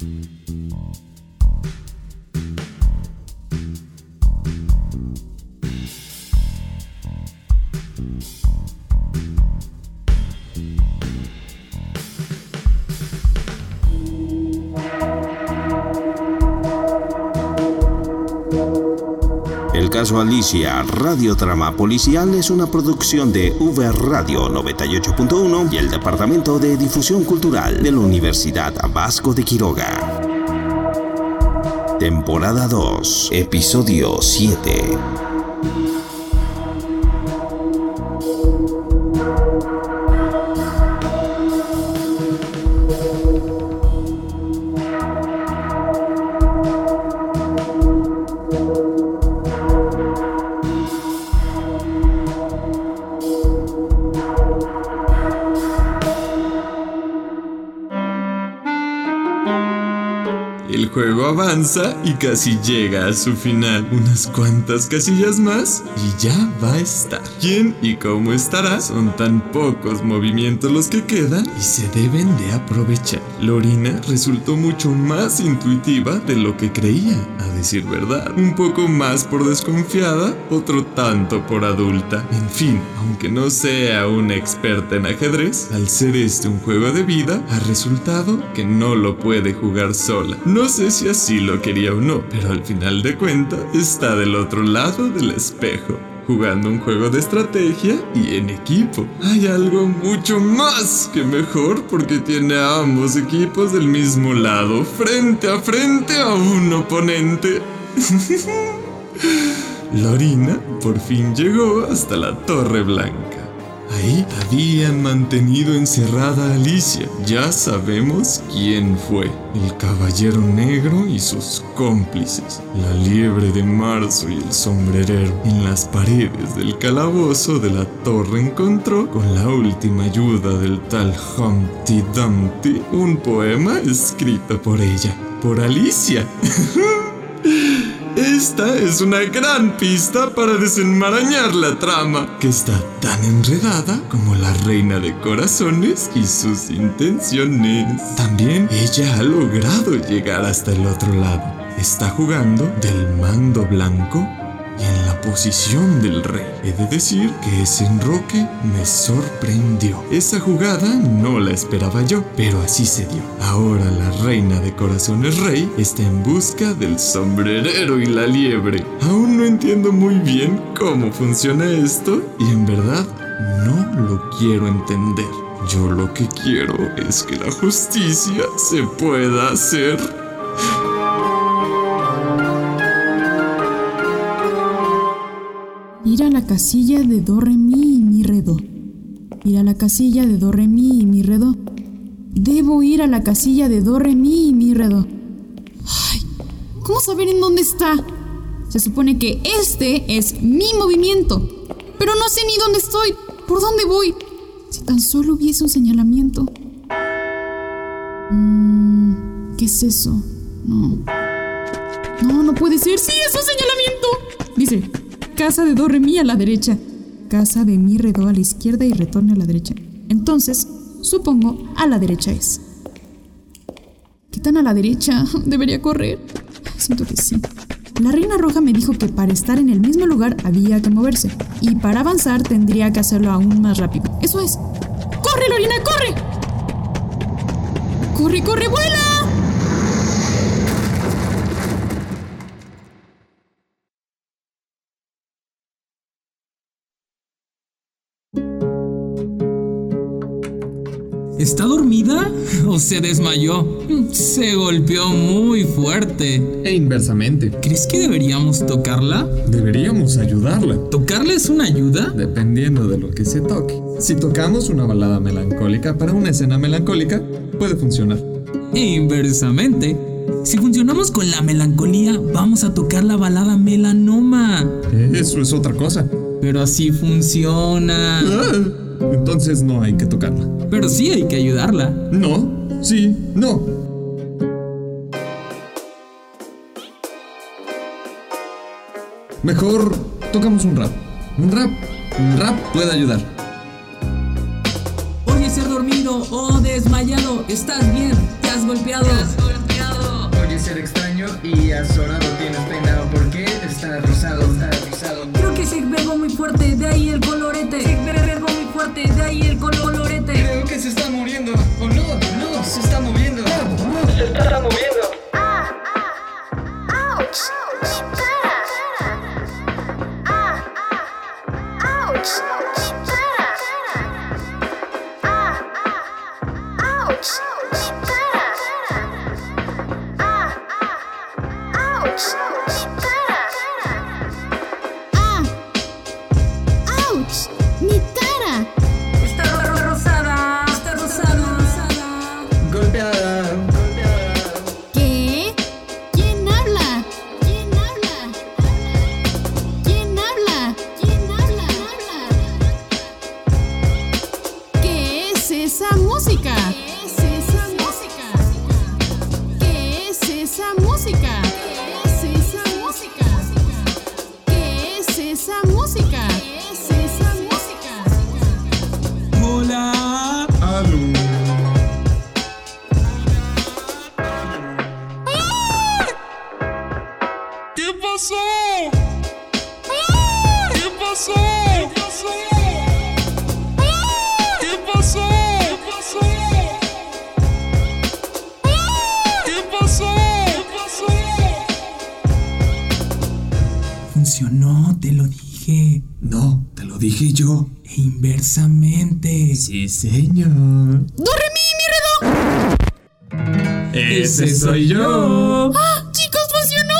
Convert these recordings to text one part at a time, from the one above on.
thank you caso Alicia, Radiotrama Policial, es una producción de V Radio 98.1 y el Departamento de Difusión Cultural de la Universidad Vasco de Quiroga. Temporada 2, episodio 7. Y casi llega a su final. Unas cuantas casillas más y ya va a estar. ¿Quién y cómo estará? Son tan pocos movimientos los que quedan y se deben de aprovechar. Lorina resultó mucho más intuitiva de lo que creía, decir verdad. Un poco más por desconfiada, otro tanto por adulta. En fin, aunque no sea una experta en ajedrez, al ser este un juego de vida, ha resultado que no lo puede jugar sola. No sé si así lo quería o no, pero al final de cuentas está del otro lado del espejo, jugando un juego de estrategia y en equipo. Hay algo mucho más que mejor porque tiene a ambos equipos del mismo lado, frente a frente a un oponente. Lorina por fin llegó hasta la Torre Blanca. Ahí habían mantenido encerrada a Alicia. Ya sabemos quién fue. El caballero negro y sus cómplices. La liebre de marzo y el sombrerero. En las paredes del calabozo de la torre encontró, con la última ayuda del tal Humpty Dumpty, un poema escrito por ella. Por Alicia. Esta es una gran pista para desenmarañar la trama, que está tan enredada como la reina de corazones y sus intenciones. También ella ha logrado llegar hasta el otro lado. Está jugando del mando blanco en la posición del rey. He de decir que ese enroque me sorprendió. Esa jugada no la esperaba yo, pero así se dio. Ahora la reina de corazones rey está en busca del sombrerero y la liebre. Aún no entiendo muy bien cómo funciona esto y en verdad no lo quiero entender. Yo lo que quiero es que la justicia se pueda hacer. La casilla de do, re, mi y mi, re, do. Ir a la casilla de do, re, mi y mi, re, do. Debo ir a la casilla de do, re, mi y mi, re, do. Ay, ¿cómo saber en dónde está? Se supone que este es mi movimiento. Pero no sé ni dónde estoy. ¿Por dónde voy? Si tan solo hubiese un señalamiento. Mm, ¿Qué es eso? No. No, no puede ser. ¡Sí, es un señalamiento! Dice, casa de do, re, mi a la derecha. Casa de mi, re, do a la izquierda y retorne a la derecha. Entonces, supongo, a la derecha es. ¿Qué tan a la derecha? Debería correr. Siento que sí. La reina roja me dijo que para estar en el mismo lugar había que moverse. Y para avanzar tendría que hacerlo aún más rápido. Eso es. ¡Corre, Lorina, corre! ¡Corre, corre, vuela! ¿Está dormida o se desmayó? Se golpeó muy fuerte. E inversamente, ¿Crees que deberíamos tocarla? deberíamos ayudarla. ¿Tocarla es una ayuda? Dependiendo de lo que se toque. Si tocamos una balada melancólica para una escena melancólica, puede funcionar. E inversamente, si funcionamos con la melancolía, vamos a tocar la balada melanoma. Eso es otra cosa. Pero así funciona. Entonces no hay que tocarla. Pero sí hay que ayudarla. No, sí, no. Mejor tocamos un rap. Un rap. Un rap puede ayudar. Oye, ser dormido o desmayado, estás bien, te has golpeado. Te has golpeado. Oye, ser extraño y azorado, tienes peinado porque estás rosado, estás rosado. Creo que ese verbo muy fuerte, de ahí el colorete bigote, de ahí el colorete. Creo que se está muriendo. O oh, no, no, se está moviendo. No, no, se está moviendo. Dije yo. E inversamente. Sí, señor. ¡Dorre mi, mi redón! Ese soy yo. ¡Ah! ¡Chicos, funcionó!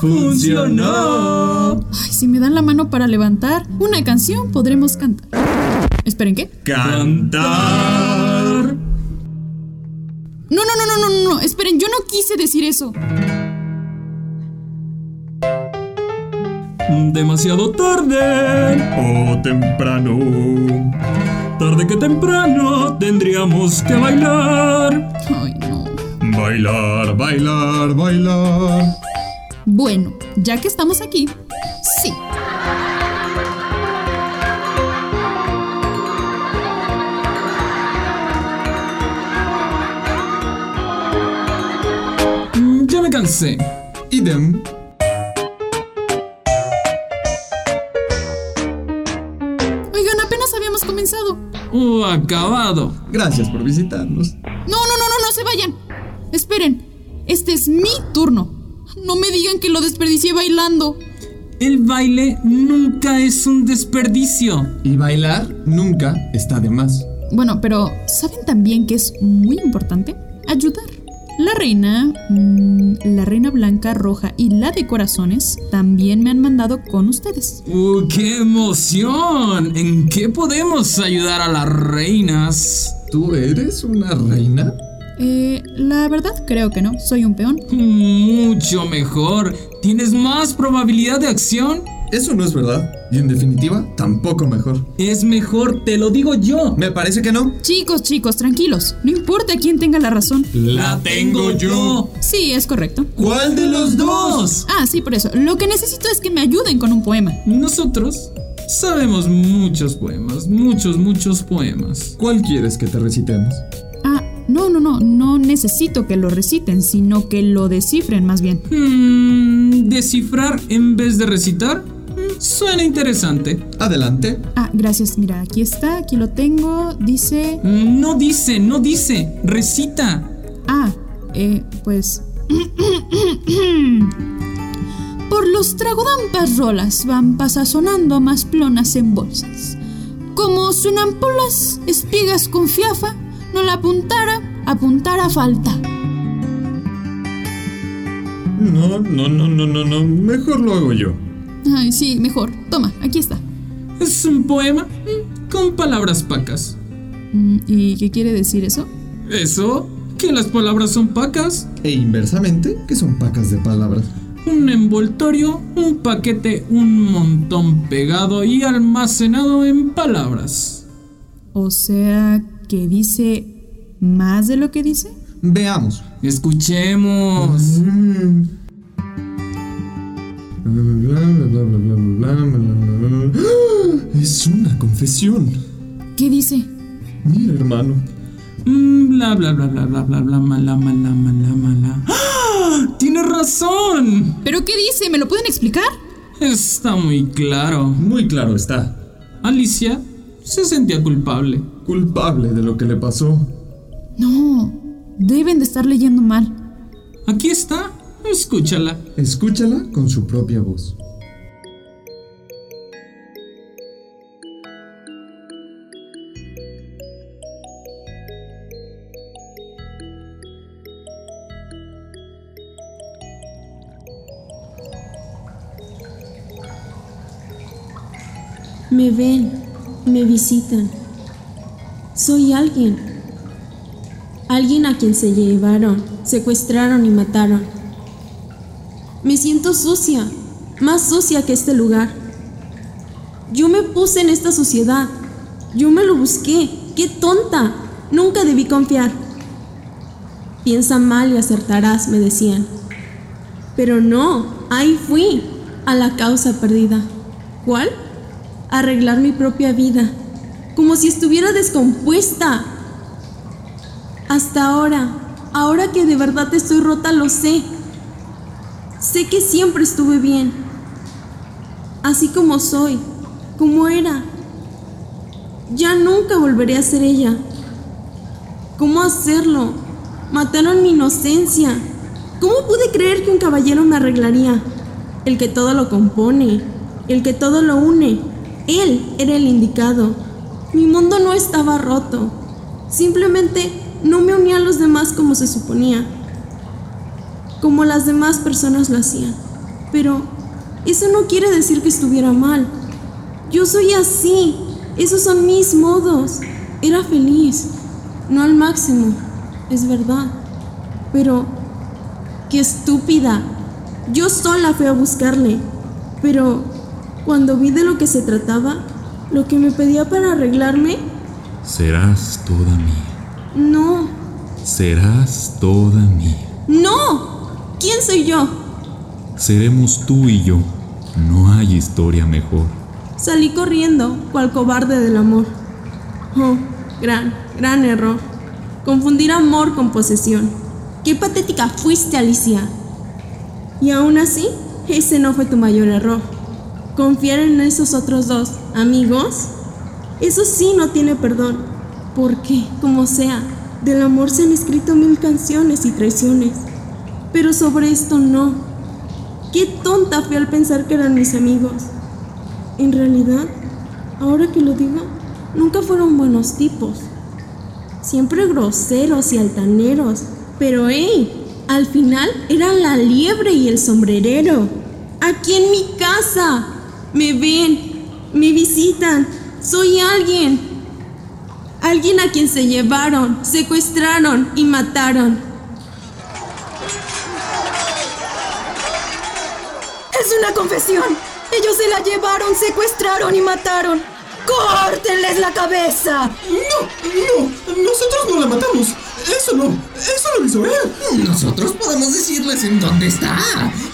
¡Funcionó! Funcionó. Ay, si me dan la mano para levantar una canción, podremos cantar. Esperen, ¿qué? Cantar. No, no, no, no, no, no, no. Esperen, yo no quise decir eso. Demasiado tarde. O temprano. Tarde que temprano tendríamos que bailar. Ay, no. Bailar, bailar, bailar. Bueno, ya que estamos aquí, sí. Mm, Ya me cansé. Idem. Uh, acabado. Gracias por visitarnos. No, no, no, no, no se vayan. Esperen, este es mi turno. No me digan que lo desperdicié bailando. El baile nunca es un desperdicio. Y bailar nunca está de más. Bueno, pero ¿saben también que es muy importante? Ayudar. La reina, mm, la reina blanca, roja y la de corazones también me han mandado con ustedes. ¡Uh, qué emoción! ¿En qué podemos ayudar a las reinas? ¿Tú eres una reina? Eh, la verdad creo que no, soy un peón. Mucho mejor. ¿Tienes más probabilidad de acción? Eso no es verdad. Y en definitiva, tampoco mejor. Es mejor, te lo digo yo. Me parece que no. Chicos, chicos, tranquilos. No importa quién tenga la razón. La tengo yo. Sí, es correcto. ¿Cuál de los dos? Ah, sí, por eso. Lo que necesito es que me ayuden con un poema. Nosotros sabemos muchos poemas, muchos, muchos poemas. ¿Cuál quieres que te recitemos? Ah, no, no, no, no necesito que lo reciten, sino que lo descifren más bien. Hmm, ¿Descifrar en vez de recitar? Suena interesante. Adelante. Ah, gracias. Mira, aquí está, aquí lo tengo. Dice... No dice, no dice, recita. Ah, eh, pues... Por los tragodampas rolas van pasasonando más plonas en bolsas. Como suenan polas, espigas con fiafa, no la apuntara, apuntara falta. No, no, no, no, no, no. Mejor lo hago yo. Ay, sí, mejor. Toma, aquí está. Es un poema mm, con palabras pacas. Mm, ¿Y qué quiere decir eso? Eso, que las palabras son pacas. E inversamente, que son pacas de palabras. Un envoltorio, un paquete, un montón pegado y almacenado en palabras. O sea, que dice más de lo que dice. Veamos. Escuchemos. Es una confesión. ¿Qué dice? Mira, hermano. Mm, Bla bla bla bla bla bla bla mala mala mala mala. ¡Ah! ¡Tienes razón! ¿Pero qué dice? ¿Me lo pueden explicar? Está muy claro. Muy claro está. Alicia se sentía culpable. Culpable de lo que le pasó. No, deben de estar leyendo mal. Aquí está. Escúchala. Escúchala con su propia voz. Me ven, me visitan. Soy alguien. Alguien a quien se llevaron, secuestraron y mataron. Me siento sucia, más sucia que este lugar. Yo me puse en esta sociedad. Yo me lo busqué. ¡Qué tonta! Nunca debí confiar. Piensa mal y acertarás, me decían. Pero no, ahí fui, a la causa perdida. ¿Cuál? Arreglar mi propia vida, como si estuviera descompuesta. Hasta ahora, ahora que de verdad estoy rota, lo sé. Sé que siempre estuve bien, así como soy, como era. Ya nunca volveré a ser ella. ¿Cómo hacerlo? Mataron mi inocencia. ¿Cómo pude creer que un caballero me arreglaría? El que todo lo compone, el que todo lo une. Él era el indicado. Mi mundo no estaba roto. Simplemente no me unía a los demás como se suponía. Como las demás personas lo hacían. Pero eso no quiere decir que estuviera mal. Yo soy así. Esos son mis modos. Era feliz. No al máximo. Es verdad. Pero... ¡Qué estúpida! Yo sola fui a buscarle. Pero cuando vi de lo que se trataba, lo que me pedía para arreglarme, Serás toda mía. no, Serás toda mía. no. ¿Quién soy yo? Seremos tú y yo. No hay historia mejor. Salí corriendo, cual cobarde del amor. Oh, gran, gran error. Confundir amor con posesión. Qué patética fuiste, Alicia. Y aún así, ese no fue tu mayor error. Confiar en esos otros dos amigos, eso sí no tiene perdón. Porque, como sea, del amor se han escrito mil canciones y traiciones. Pero sobre esto no. Qué tonta fui al pensar que eran mis amigos. En realidad, ahora que lo digo, nunca fueron buenos tipos. Siempre groseros y altaneros. Pero hey, al final eran la liebre y el sombrerero. Aquí en mi casa. Me ven, me visitan. Soy alguien. Alguien a quien se llevaron, secuestraron y mataron. Es una confesión. Ellos se la llevaron, secuestraron y mataron. ¡Córtenles la cabeza! No, no, nosotros no la matamos. Eso no, eso lo hizo él. Nosotros podemos decirles en dónde está.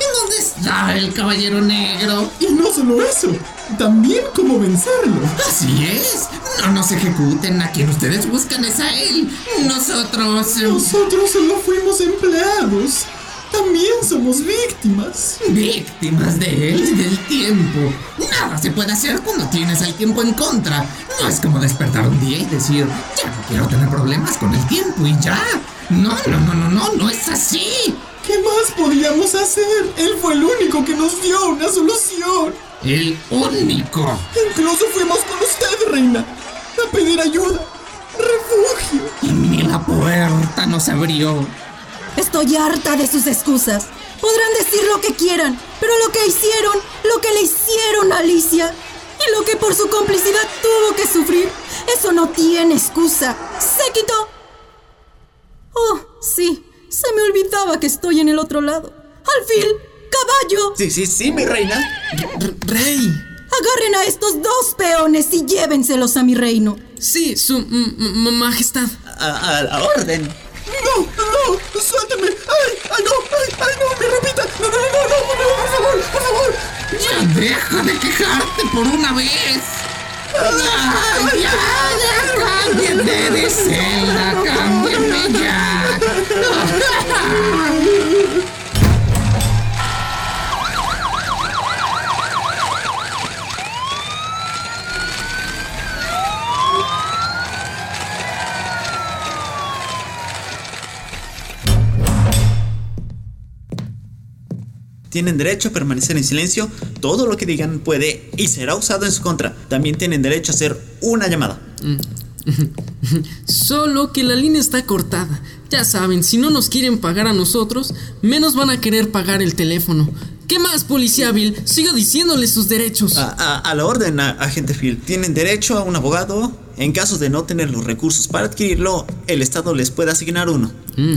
¿En dónde está el caballero negro? Y no solo eso, también cómo vencerlo. Así es. No nos ejecuten. A quien ustedes buscan es a él. Nosotros. Nosotros solo fuimos empleados. También somos víctimas. Víctimas de él y del tiempo. Nada se puede hacer cuando tienes el tiempo en contra. No es como despertar un día y decir, ya no quiero tener problemas con el tiempo y ya. No, no, no, no, no, no es así. ¿Qué más podíamos hacer? Él fue el único que nos dio una solución. El único. Incluso fuimos con usted, reina, a pedir ayuda, refugio. Y ni la puerta nos abrió. Estoy harta de sus excusas. Podrán decir lo que quieran, pero lo que hicieron, lo que le hicieron a Alicia y lo que por su complicidad tuvo que sufrir, eso no tiene excusa. Se quitó. Oh, sí, se me olvidaba que estoy en el otro lado. Alfil, caballo, Sí, sí, sí, mi reina. R- rey. agarren a estos dos peones y llévenselos a mi reino. Sí, su majestad. A, a la orden. No, no, suélteme. Ay, ay, no, ay, ay, no, mi ropita. No, no, no, no, por favor, por favor. Ya deja de quejarte por una vez. Ay, ya, ya, cámbiate de celda, Tienen derecho a permanecer en silencio. Todo lo que digan puede y será usado en su contra. También tienen derecho a hacer una llamada. Solo que la línea está cortada. Ya saben, si no nos quieren pagar a nosotros, menos van a querer pagar el teléfono. ¿Qué más, policía Bill? Siga diciéndole sus derechos. A, a- a la orden, agente Phil. Tienen derecho a un abogado. En caso de no tener los recursos para adquirirlo, el Estado les puede asignar uno. Mm.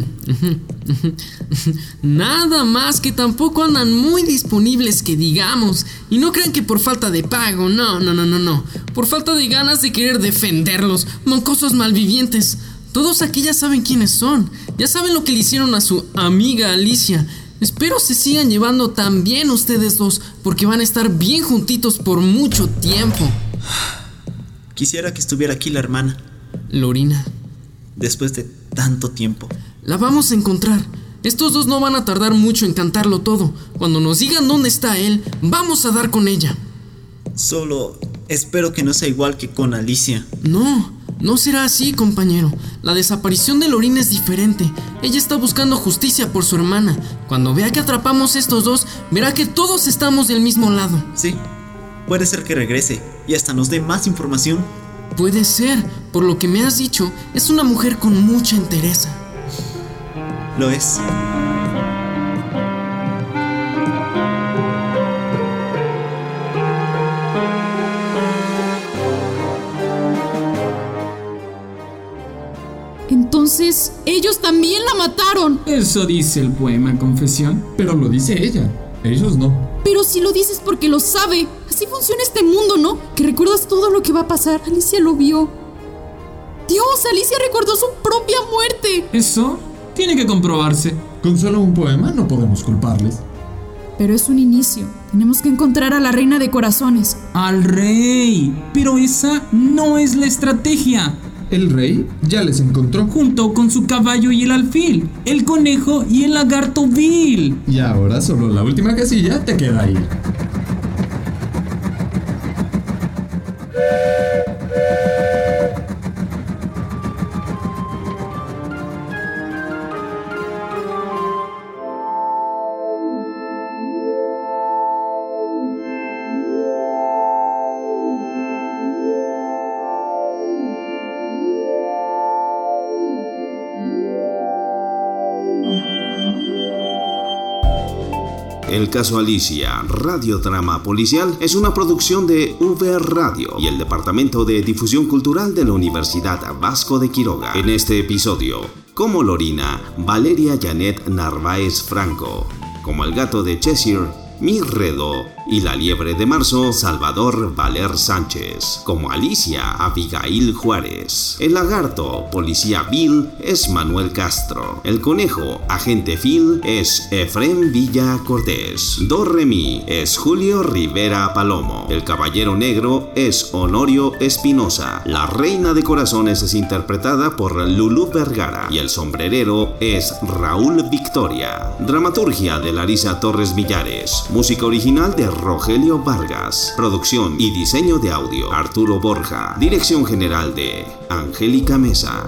Nada más que tampoco andan muy disponibles que digamos. Y no crean que por falta de pago, no, no, no, no, no. Por falta de ganas de querer defenderlos, moncosos malvivientes. Todos aquí ya saben quiénes son. Ya saben lo que le hicieron a su amiga Alicia. Espero se sigan llevando tan bien ustedes dos, porque van a estar bien juntitos por mucho tiempo. Quisiera que estuviera aquí la hermana, Lorina, después de tanto tiempo. la vamos a encontrar. Estos dos no van a tardar mucho en cantarlo todo. Cuando nos digan dónde está él, vamos a dar con ella. Solo espero que no sea igual que con Alicia. No, no será así, compañero. La desaparición de Lorina es diferente. Ella está buscando justicia por su hermana. Cuando vea que atrapamos a estos dos, verá que todos estamos del mismo lado. Sí, puede ser que regrese y hasta nos dé más información. Puede ser, por lo que me has dicho, es una mujer con mucha entereza. Lo es. Entonces, ellos también la mataron. Eso dice el poema Confesión. Pero lo dice ella, ellos no. Pero si lo dices porque lo sabe. Así funciona este mundo, ¿no? Que recuerdas todo lo que va a pasar. Alicia lo vio. Dios, Alicia recordó su propia muerte. Eso tiene que comprobarse. Con solo un poema no podemos culparles. Pero es un inicio. Tenemos que encontrar a la reina de corazones. Al rey. Pero esa no es la estrategia. El rey ya les encontró. Junto con su caballo y el alfil, el conejo y el lagarto Bill. Y ahora solo la última casilla te queda ahí. El caso Alicia, radiodrama policial, es una producción de V Radio y el Departamento de Difusión Cultural de la Universidad Vasco de Quiroga. En este episodio, como Lorina, Valeria Janet Narváez Franco, como el gato de Cheshire, Mirredo y la liebre de marzo, Salvador Valer Sánchez, como Alicia Abigail Juárez. El lagarto, policía Bill, es Manuel Castro. El conejo, agente Phil, es Efrem Villa Cortés. Do Remi es Julio Rivera Palomo. El caballero negro es Honorio Espinosa. La reina de corazones es interpretada por Lulu Vergara. Y el sombrerero es Raúl Victoria. Dramaturgia de Larisa Torres Villares. Música original de Rogelio Vargas. Producción y diseño de audio Arturo Borja. Dirección general de Angélica Mesa.